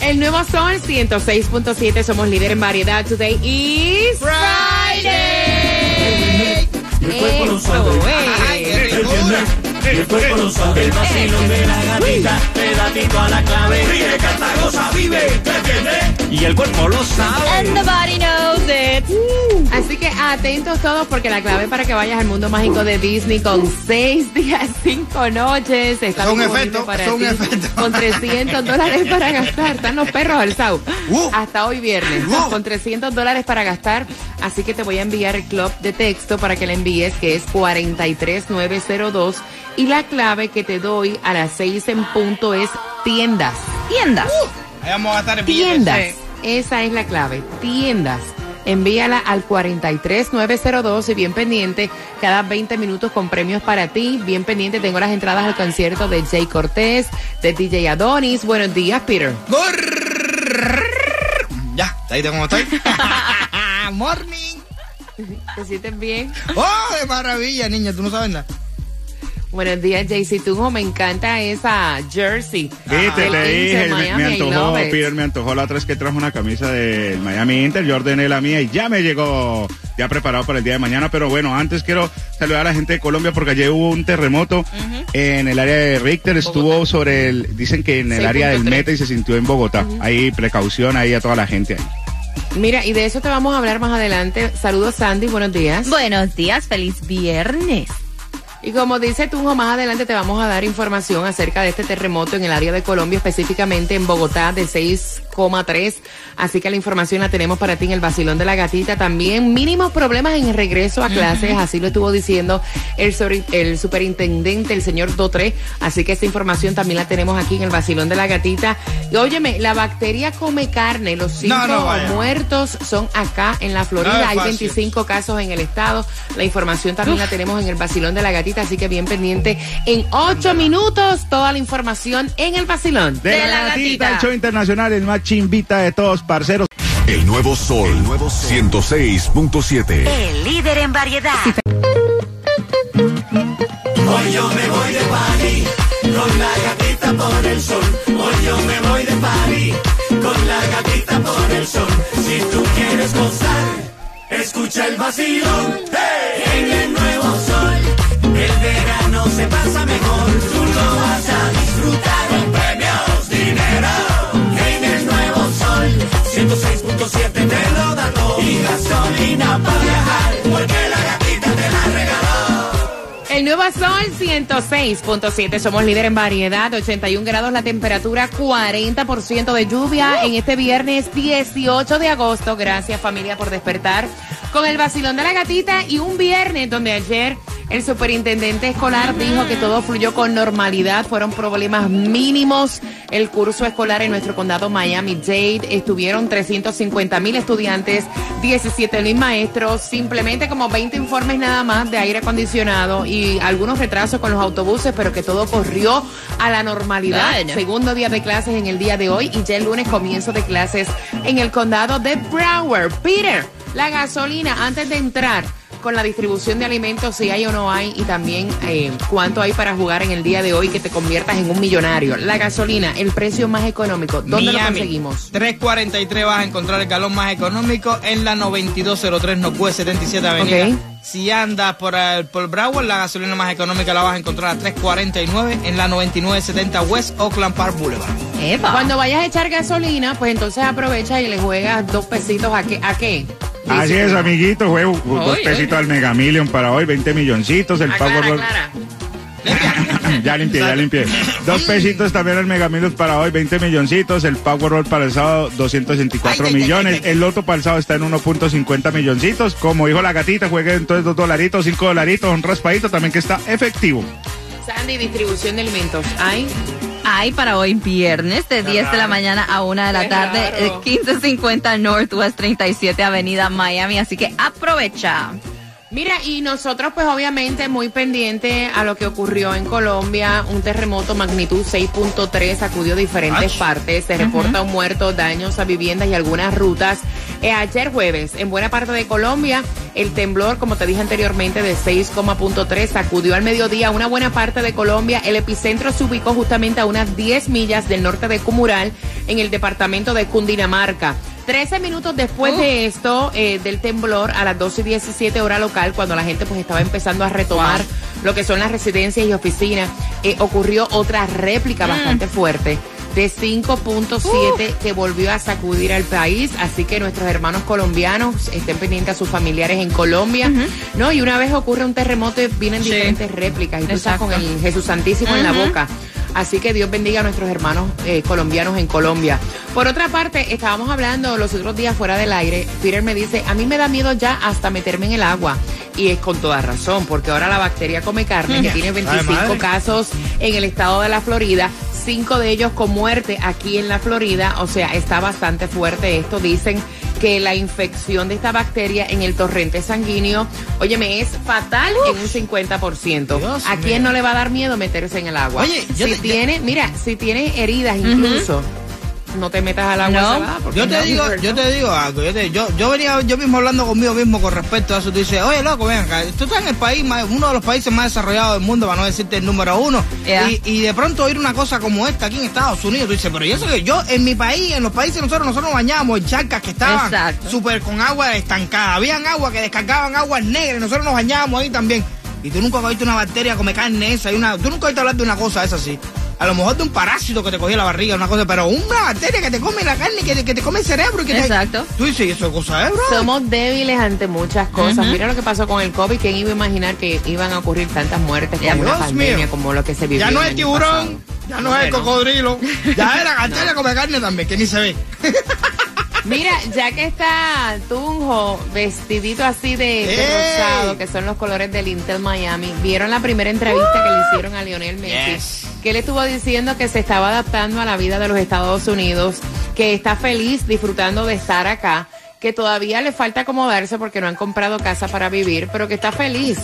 El nuevo Sol 106.7, somos líder en variedad. Today is Friday. Eso, eh. El vacilón de la gatita. Pedatito a la clave. Ríe, canta, goza, vive. ¿Te entiendes? Y el cuerpo lo sabe. And the body knows it. Así que atentos todos porque la clave para que vayas al mundo mágico de Disney con seis días, cinco noches. Está Es un efecto, para es un ti, efecto. Con 300 dólares para gastar. Están los perros alzados. Uh. Hasta hoy viernes. Uh. Con 300 dólares para gastar. Así que te voy a enviar el club de texto para que le envíes que es 43902. Y la clave que te doy a las 6 en punto es tiendas. Tiendas. Ahí vamos a el billete. Tiendas. Esa es la clave. Tiendas. Envíala al 43902 y bien pendiente, cada 20 minutos con premios para ti. Bien pendiente, tengo las entradas al concierto de Jay Cortés, de DJ Adonis. Buenos días, Peter. Ya, ahí te cómo estoy. Morning. ¿Te sientes bien? Oh, de maravilla, niña, tú no sabes nada. Buenos días, JC Tunjo. Me encanta esa jersey. Viste, te dije, me, antojó. Peter me antojó la otra vez que trajo una camisa del Miami Inter, yo ordené la mía y ya me llegó, ya preparado para el día de mañana, pero bueno, antes quiero saludar a la gente de Colombia porque ayer hubo un terremoto en el área de Richter, estuvo sobre el, dicen que en el área del 6.3. Meta y se sintió en Bogotá, ahí precaución ahí a toda la gente ahí. Mira, y de eso te vamos a hablar más adelante. Saludos, Sandy. Buenos días. Buenos días, feliz viernes. Y como dice Tunjo, más adelante te vamos a dar información acerca de este terremoto en el área de Colombia, específicamente en Bogotá de 6,3. Así que la información la tenemos para ti en el vacilón de la gatita. También mínimos problemas en el regreso a clases, así lo estuvo diciendo el, sobre- el superintendente, el señor Dotre. Así que esta información también la tenemos aquí en el vacilón de la gatita. Y óyeme, la bacteria come carne. Los cinco No, no vaya. muertos son acá en la Florida. No Hay fácil. 25 casos en el estado. La información también la tenemos en el vacilón de la gatita, así que bien pendiente. En ocho minutos, toda la información en el vacilón. De, la, gatita, el show internacional, el más chimbita de todos, parceros. El nuevo sol, el nuevo 106.7. El líder en variedad. Hoy yo me voy de party con la gatita por el sol. Hoy yo me voy de party con la gatita por el sol. Si tú quieres gozar, escucha el vacilón. ¡Hey! En el nuevo sol, verano se pasa mejor. Tú lo vas a disfrutar con premios, dinero. En el nuevo sol, 106.7 te lo da todo. Y gasolina para viajar, porque la gatita te la regaló. El nuevo sol 106.7. Somos líder en variedad. 81 grados la temperatura, 40% de lluvia en este viernes 18 de agosto. Gracias familia por despertar con el vacilón de la gatita y un viernes donde ayer el superintendente escolar dijo que todo fluyó con normalidad. Fueron problemas mínimos. El curso escolar en nuestro condado Miami-Dade estuvieron 350 mil estudiantes, 17 mil maestros, simplemente como 20 informes nada más de aire acondicionado y algunos retrasos con los autobuses, pero que todo corrió a la normalidad. Segundo día de clases en el día de hoy y ya el lunes comienzo de clases en el condado de Broward. Peter, la gasolina antes de entrar con la distribución de alimentos, si hay o no hay, y también eh, cuánto hay para jugar en el día de hoy que te conviertas en un millonario. La gasolina, el precio más económico, ¿dónde lo Miami. conseguimos? 343 vas a encontrar el galón más económico en la 9203 Northwest 77 Avenida. Si andas por, el, por Broward, la gasolina más económica la vas a encontrar a 349 en la 9970 West Oakland Park Boulevard. Epa. Cuando vayas a echar gasolina, pues entonces aprovecha y le juegas dos pesitos a qué. ¿A qué? Así es, amiguito, juego dos pesitos al Mega Million para hoy, 20 milloncitos, el Aclara, Powerball. aclara. ya limpié, ya limpié. Dos pesitos también el Mega Millions para hoy, 20 milloncitos. El Powerball para el sábado, 264 Ay, ay, ay, millones. ay, ay. El Loto para el sábado está en 1.50 milloncitos. Como dijo la gatita, juegue entonces dos dolaritos, cinco dolaritos, un raspadito también que está efectivo. Sandy, distribución de alimentos. ¿Hay? Hay para hoy viernes de 10 de la mañana a 1 de la tarde, raro. eh, 1550 Northwest 37 Avenida Miami. Así que aprovecha. Mira, y nosotros pues obviamente muy pendiente a lo que ocurrió en Colombia, un terremoto magnitud 6.3 sacudió diferentes Ach. partes, se reporta un muerto, daños a viviendas y algunas rutas. Eh, ayer jueves, en buena parte de Colombia, el temblor, como te dije anteriormente, de 6,3 sacudió al mediodía una buena parte de Colombia. El epicentro se ubicó justamente a unas 10 millas del norte de Cumural, en el departamento de Cundinamarca. 13 minutos después de esto, eh, del temblor, a las 12 y 17 hora local, cuando la gente pues estaba empezando a retomar lo que son las residencias y oficinas, eh, ocurrió otra réplica bastante fuerte de 5.7 que volvió a sacudir al país. Así que nuestros hermanos colombianos estén pendientes a sus familiares en Colombia. ¿no? Y una vez ocurre un terremoto, vienen Sí. diferentes réplicas y tú estás con el Jesús Santísimo en la boca. Así que Dios bendiga a nuestros hermanos eh, colombianos en Colombia. Por otra parte, estábamos hablando los otros días fuera del aire. Peter me dice, a mí me da miedo ya hasta meterme en el agua. Y es con toda razón, porque ahora la bacteria come carne, que tiene 25 madre. casos en el estado de la Florida, cinco de ellos con muerte aquí en la Florida. O sea, está bastante fuerte esto. Dicen que la infección de esta bacteria en el torrente sanguíneo, óyeme, es fatal en un 50%. Dios ¿A quién no le va a dar miedo meterse en el agua? Oye, yo si te- yo- tiene, mira, si tiene heridas incluso, no te metas al agua No. salada, porque Yo te no, digo, yo te digo algo, yo, te- yo, yo venía yo mismo hablando conmigo mismo con respecto a eso, tú dices, oye loco, ven acá, tú estás en el país, más- uno de los países más desarrollados del mundo, para no decirte el número uno, Yeah. y, y de pronto oír una cosa como esta aquí en Estados Unidos, tú dices, pero yo sé que yo en mi país, en los países nosotros, nosotros nos bañábamos en charcas que estaban súper con agua estancada, habían agua que descargaban aguas negras, nosotros nos bañábamos ahí también, y tú nunca has visto una bacteria come carne esa, y una, tú nunca has oído hablar de una cosa esa así. A lo mejor de un parásito que te cogía la barriga, una cosa, pero una bacteria que te come la carne, que te, que te come el cerebro que te- Exacto. Tú dices, ¿y eso es cosa es, bro? Somos débiles ante muchas cosas. Mira lo que pasó con el COVID. ¿Quién iba a imaginar que iban a ocurrir tantas muertes como una pandemia, mío. como lo que se vivió Ya no es tiburón, pasado? ya no es el cocodrilo, ya es la bacteria come carne también, que ni se ve. Mira, ya que está Tunjo vestidito así de, de rosado, que son los colores del Intel Miami, vieron la primera entrevista que le hicieron a Lionel Messi, Yes. que él estuvo diciendo que se estaba adaptando a la vida de los Estados Unidos, que está feliz disfrutando de estar acá, que todavía le falta acomodarse porque no han comprado casa para vivir, pero que está feliz.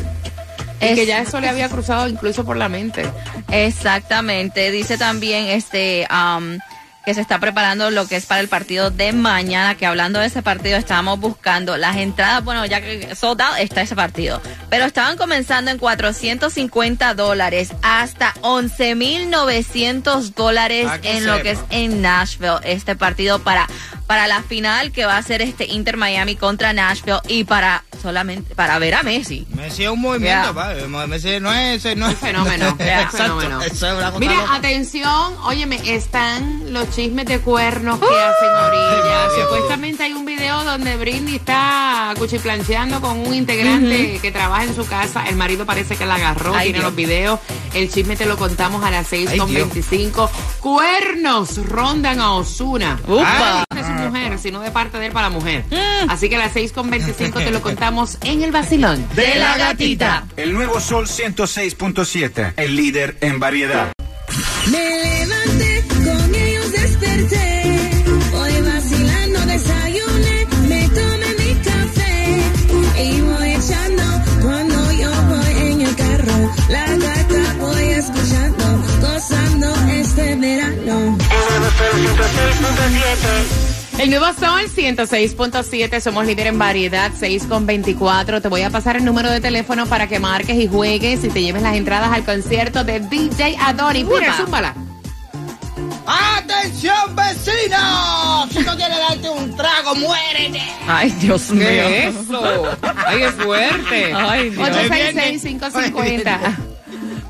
Y Es- que ya eso le había cruzado incluso por la mente. Exactamente. Dice también este um, que se está preparando lo que es para el partido de mañana, que hablando de ese partido estábamos buscando las entradas, bueno, ya que sold out está ese partido, pero estaban comenzando en 450 dólares hasta 11.900 dólares que en lo que es en Nashville, este partido para para la final que va a ser este Inter Miami contra Nashville y para solamente para ver a Messi. Messi es un movimiento, pa, Messi no es... No es fenómeno, es Exacto, fenómeno. eso es una cosa Mira, loca. atención, óyeme, están los chismes de cuernos que hacen orillas. Ay, Supuestamente hay un video donde Britney está cuchiplancheando con un integrante que trabaja en su casa. El marido parece que la agarró, Ay, tiene Dios. los videos. El chisme te lo contamos a las 6.25. Cuernos rondan a Osuna. Upa. Mujer, sino de parte de él para la mujer. Así que a las 6.25 te lo contamos en el vacilón. De la gatita. El nuevo Sol 106.7, el líder en variedad. Me levanté, con ellos desperté. El nuevo Sol 106.7, somos líder en variedad, 6 con 24. Te voy a pasar el número de teléfono para que marques y juegues y te lleves las entradas al concierto de DJ Adoni. Peter, Upa. zúmbala. ¡Atención, vecinos! Si no quiere darte un trago, muérete. Ay, Dios mío. ¿Qué es eso? ¡Ay, es fuerte! Ay, Dios.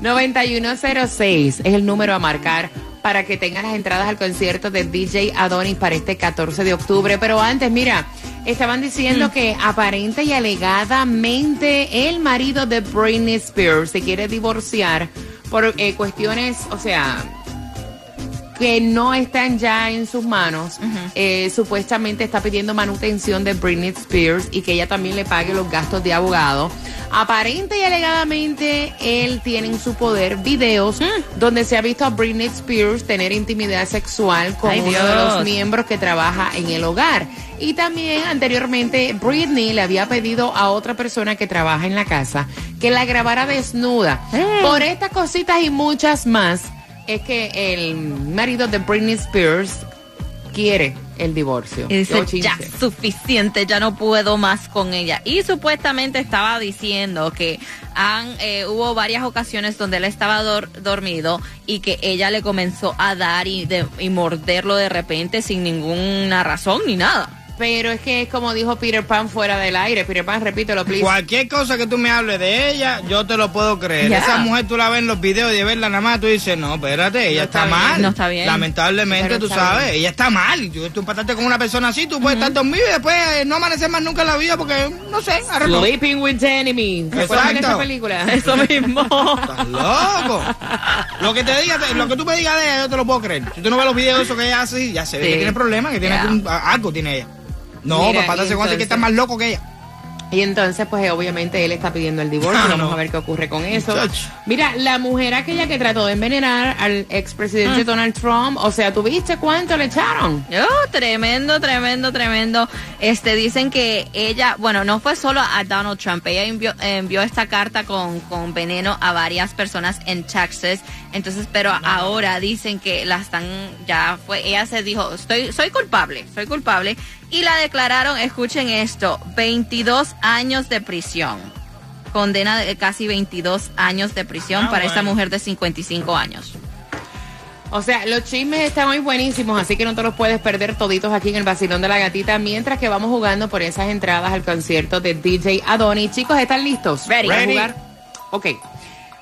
866-550-9106 es el número a marcar para que tengas las entradas al concierto de DJ Adonis para este 14 de octubre. Pero antes, mira, estaban diciendo que aparente y alegadamente el marido de Britney Spears se quiere divorciar por eh, cuestiones, o sea, que no están ya en sus manos. Eh, supuestamente está pidiendo manutención de Britney Spears y que ella también le pague los gastos de abogado. Aparente y alegadamente él tiene en su poder videos donde se ha visto a Britney Spears tener intimidad sexual con Ay, uno de los miembros que trabaja en el hogar. Y también anteriormente Britney le había pedido a otra persona que trabaja en la casa que la grabara desnuda. Por estas cositas y muchas más es que el marido de Britney Spears quiere el divorcio. Y dice, ya suficiente, ya no puedo más con ella. Y supuestamente estaba diciendo que han, eh, hubo varias ocasiones donde él estaba dor- dormido y que ella le comenzó a dar y, de- y morderlo de repente sin ninguna razón ni nada. Pero es que es como dijo Peter Pan fuera del aire. Peter Pan, repítelo, please. Cualquier cosa que tú me hables de ella, yo te lo puedo creer. Esa mujer tú la ves en los videos y de verla nada más, tú dices, no, espérate, ella No está, mal. no está bien. Lamentablemente, Pero tú sabes, bien. ella está mal. Y tú, tú empataste con una persona así, tú puedes estar dormido y después eh, no amanecer más nunca en la vida porque, no sé, arregló. Sleeping with the Enemy. ¿Recuerdan Exacto. esa película? Eso mismo. Estás loco. Lo que te diga, te- lo que tú me digas de ella, yo te lo puedo creer. Si tú no ves los videos de eso que ella hace, ya se ve Sí. que tiene problemas, que tiene Ya. algún- algo tiene ella. No, Mira, papá, te cuenta que está entonces- más loco que ella. Y entonces, pues obviamente él está pidiendo el divorcio. Ah, Vamos no. a ver qué ocurre con eso. Muchacho. Mira, la mujer aquella que trató de envenenar al expresidente Mm. Donald Trump, o sea, ¿tú viste cuánto le echaron? Oh, tremendo, tremendo, tremendo. Este, dicen que ella, bueno, no fue solo a Donald Trump, ella envió, envió esta carta con, con veneno a varias personas en Texas. Entonces, pero ahora dicen que la están, ya fue, ella se dijo, estoy, soy culpable, soy culpable. Y la declararon, escuchen esto, 22 años de prisión. Condena de casi 22 años de prisión Ah, para esta mujer de 55 años. O sea, los chismes están muy buenísimos, así que no te los puedes perder toditos aquí en el Vacilón de la Gatita, mientras que vamos jugando por esas entradas al concierto de DJ Adoni. Chicos, ¿están listos? Ready. ¿Para jugar? Ok.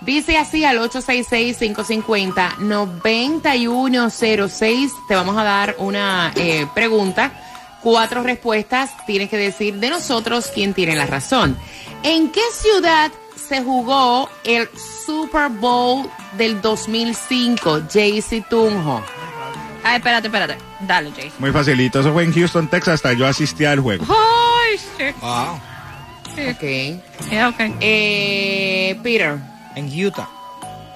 Dice así al 866-550-9106. Te vamos a dar una eh, pregunta, cuatro respuestas. Tienes que decir de nosotros quién tiene la razón. ¿En qué ciudad se jugó el Super Bowl del 2005, Jaycee Tunjo? Ay, espérate, espérate. Dale, Jason. Muy facilito. Eso fue en Houston, Texas. Hasta yo asistí al juego. Ay, shit. Wow. Ok. Yeah, ok. Eh, Peter. En Utah.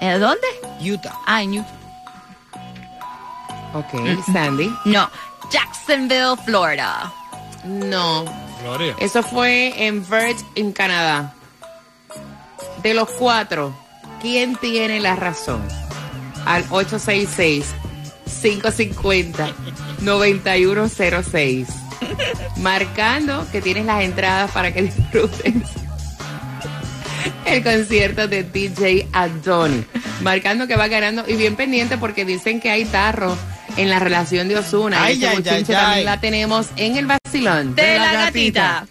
¿Eh, ¿Dónde? Utah. Ah, en Utah. Ok. Sandy. No, Jacksonville, Florida. No. Gloria. Eso fue en Verge, en Canadá. De los cuatro, ¿quién tiene la razón? Al 866-550-9106. Marcando que tienes las entradas para que disfrutes el concierto de DJ Adoni. Marcando que va ganando y bien pendiente porque dicen que hay tarro en la relación de Osuna. Ay, este ay, ay, también la tenemos en el vacilón. De la gatita.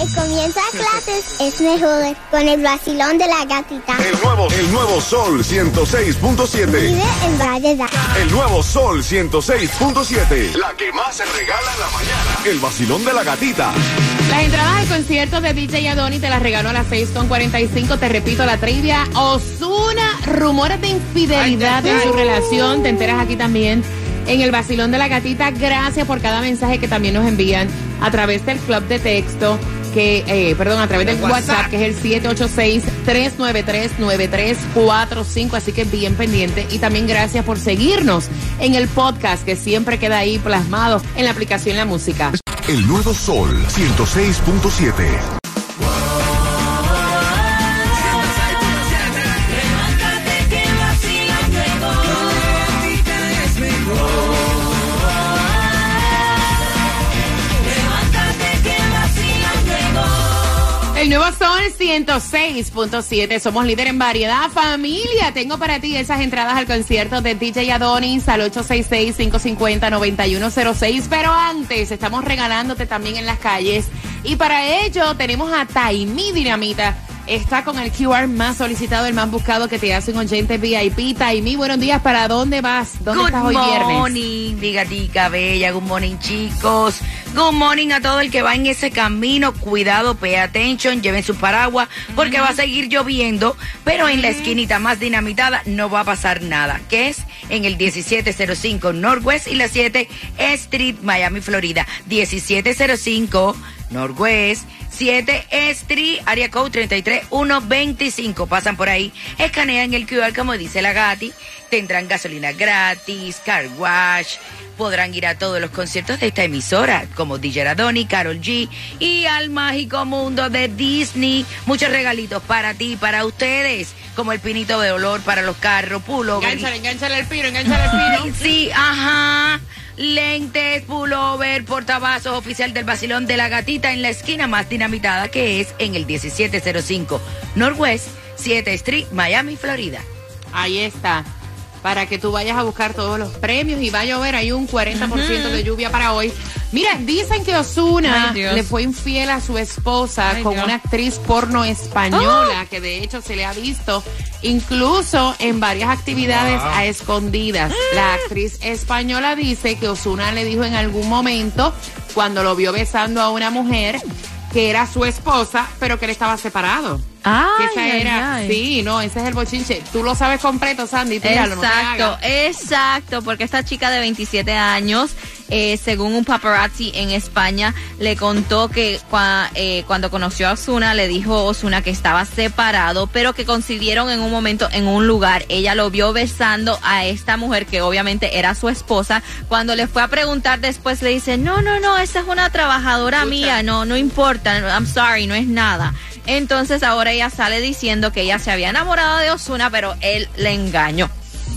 El comienzo de clases es mejor con el vacilón de la gatita. El nuevo, el nuevo Sol 106.7. Vive en variedad. El nuevo Sol 106.7. La que más se regala en la mañana. El vacilón de la gatita. Las entradas al concierto de DJ Adoni te las regaló a las 6.45. Te repito la trivia. Osuna, rumores de infidelidad en su relación. Te enteras aquí también en el vacilón de la gatita. Gracias por cada mensaje que también nos envían a través del club de texto. Que, eh, perdón, a través del El WhatsApp, WhatsApp. que es el 786-393-9345. Así que bien pendiente. Y también gracias por seguirnos en el podcast que siempre queda ahí plasmado en la aplicación La Música. El nuevo Sol 106.7. Sol 106.7. Somos líder en variedad. Familia, tengo para ti esas entradas al concierto de DJ Adonis al 866-550-9106. Pero antes, estamos regalándote también en las calles. Y para ello tenemos a Taimi Dinamita está con el QR más solicitado, el más buscado que te hace un oyente VIP. Taimi, buenos días. ¿Para dónde vas? ¿Dónde Good estás hoy viernes? morning, digatica bella, good morning chicos. Good morning a todo el que va en ese camino. Cuidado, pay attention, lleven su paraguas porque va a seguir lloviendo, pero en la esquinita más dinamitada no va a pasar nada, que es en el 1705 Northwest y la 7 Street, Miami, Florida. 1705 Northwest 7 Street, área code 33125. Pasan por ahí, escanean el QR como dice la Gati, tendrán gasolina gratis, car wash, podrán ir a todos los conciertos de esta emisora, como DJ Radoni, Carol G y al mágico mundo de Disney. Muchos regalitos para ti, para ustedes, como el pinito de olor para los carros, pullover. Engánchale, engánchale el pino, engánchale el pino. Sí, ajá. Lentes, pullover, portavasos oficial del Basilón de la Gatita en la esquina más dinamitada que es en el 1705 Northwest 7 Street, Miami, Florida. Ahí está. Para que tú vayas a buscar todos los premios y va a llover. Hay un 40% de lluvia para hoy. Mira, dicen que Osuna le fue infiel a su esposa Ay, con Dios. una actriz porno española, que de hecho se le ha visto incluso en varias actividades a escondidas. La actriz española dice que Osuna le dijo en algún momento, cuando lo vio besando a una mujer, que era su esposa, pero que él estaba separado. Que esa ay, era, ay. sí, no, ese es el bochinche. Tú lo sabes completo, Sandy, tíralo, no Exacto, hagas. exacto, porque esta chica de 27 años, eh, según un paparazzi en España, le contó que cua- eh, cuando conoció a Osuna, le dijo a Osuna que estaba separado, pero que coincidieron en un momento en un lugar. Ella lo vio besando a esta mujer que obviamente era su esposa. Cuando le fue a preguntar después, le dice, no, no, no, esa es una trabajadora mía, no, no importa, I'm sorry, no es nada. Entonces ahora ella sale diciendo que ella se había enamorado de Osuna, pero él le engañó.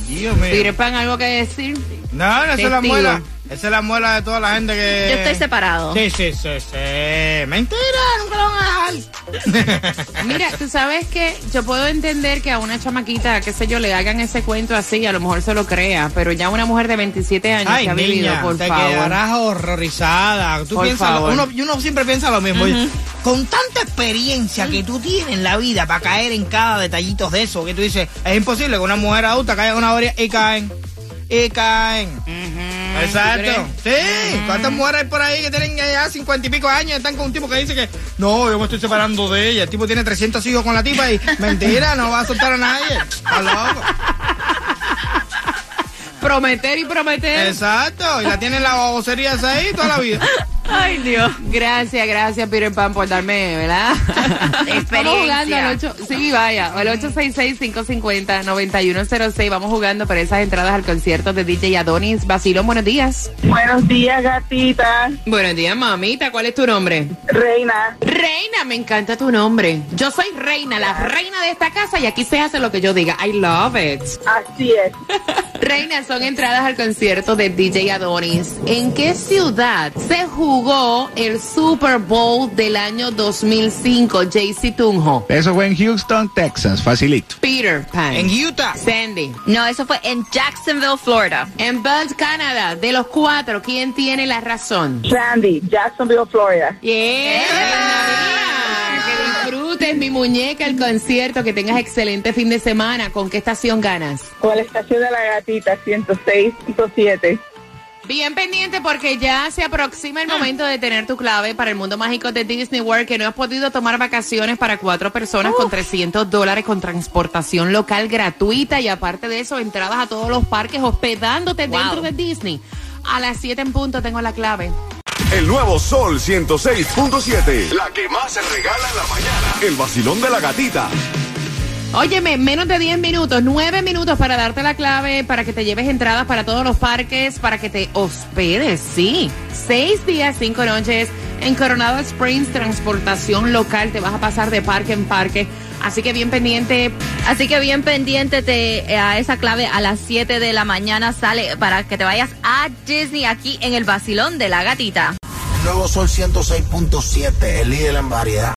Dios mío. Peter Pan, ¿algo que decir? No, no, es la muela. Esa es la muela de toda la gente que. Yo estoy separado. Sí, sí, sí, sí. Mentira, nunca lo van a dejar. Mira, tú sabes que yo puedo entender que a una chamaquita, qué sé yo, le hagan ese cuento así, a lo mejor se lo crea, pero ya una mujer de 27 años Ay, que ha vivido, por te favor. quedarás horrorizada. Tú Por piensas, favor. uno, y uno siempre piensa lo mismo. Con tanta experiencia que tú tienes en la vida para caer en cada detallito de eso, que tú dices, es imposible que una mujer adulta caiga en una orilla y caen. Y caen. Exacto. ¿tú Sí. ¿Cuántas mujeres hay por ahí que tienen ya cincuenta y pico años están con un tipo que dice que no, yo me estoy separando de ella? El tipo tiene 300 hijos con la tipa y mentira, no va a soltar a nadie. Está loco. Prometer y prometer. Exacto. Y la tiene en la babosería esa ahí toda la vida. Ay, Dios. Gracias, gracias, Peter Pan, por darme, ¿verdad? Vamos jugando al 8, sí, vaya, al 866-550-9106. Vamos jugando por esas entradas al concierto de DJ Adonis. Basilón, buenos días. Buenos días, gatita. Buenos días, mamita. ¿Cuál es tu nombre? Reina. Reina, me encanta tu nombre. Yo soy Reina, la reina de esta casa y aquí se hace lo que yo diga. I love it. Así es. Reina, son entradas al concierto de DJ Adonis. ¿En qué ciudad se jugó el Super Bowl del año 2005, JC Tunjo? Eso fue en Houston, Texas, facilito. Peter Pan. En Utah. Sandy. No, eso fue en Jacksonville, Florida. En Belt, Canadá. De los cuatro, ¿quién tiene la razón? Sandy, Jacksonville, Florida. Yeah. Que disfrutes, mi muñeca, el concierto. Que tengas excelente fin de semana. ¿Con qué estación ganas? Con la estación de la gatita, 106.7. Bien pendiente porque ya se aproxima el momento de tener tu clave para el mundo mágico de Disney World que no has podido tomar vacaciones para cuatro personas con 300 dólares con transportación local gratuita y aparte de eso entradas a todos los parques hospedándote Wow. dentro de Disney. A las 7 en punto tengo la clave. El nuevo Sol 106.7. La que más se regala en la mañana. El vacilón de la gatita. Óyeme, menos de 10 minutos, 9 minutos para darte la clave, para que te lleves entradas para todos los parques, para que te hospedes, sí. Seis días, cinco noches en Coronado Springs, transportación local, te vas a pasar de parque en parque. Así que bien pendiente, Así que bien pendiente te- eh, a esa clave a las 7 de la mañana sale para que te vayas a Disney aquí en el Basilón de la Gatita. Nuevo Sol 106.7, el líder en variedad.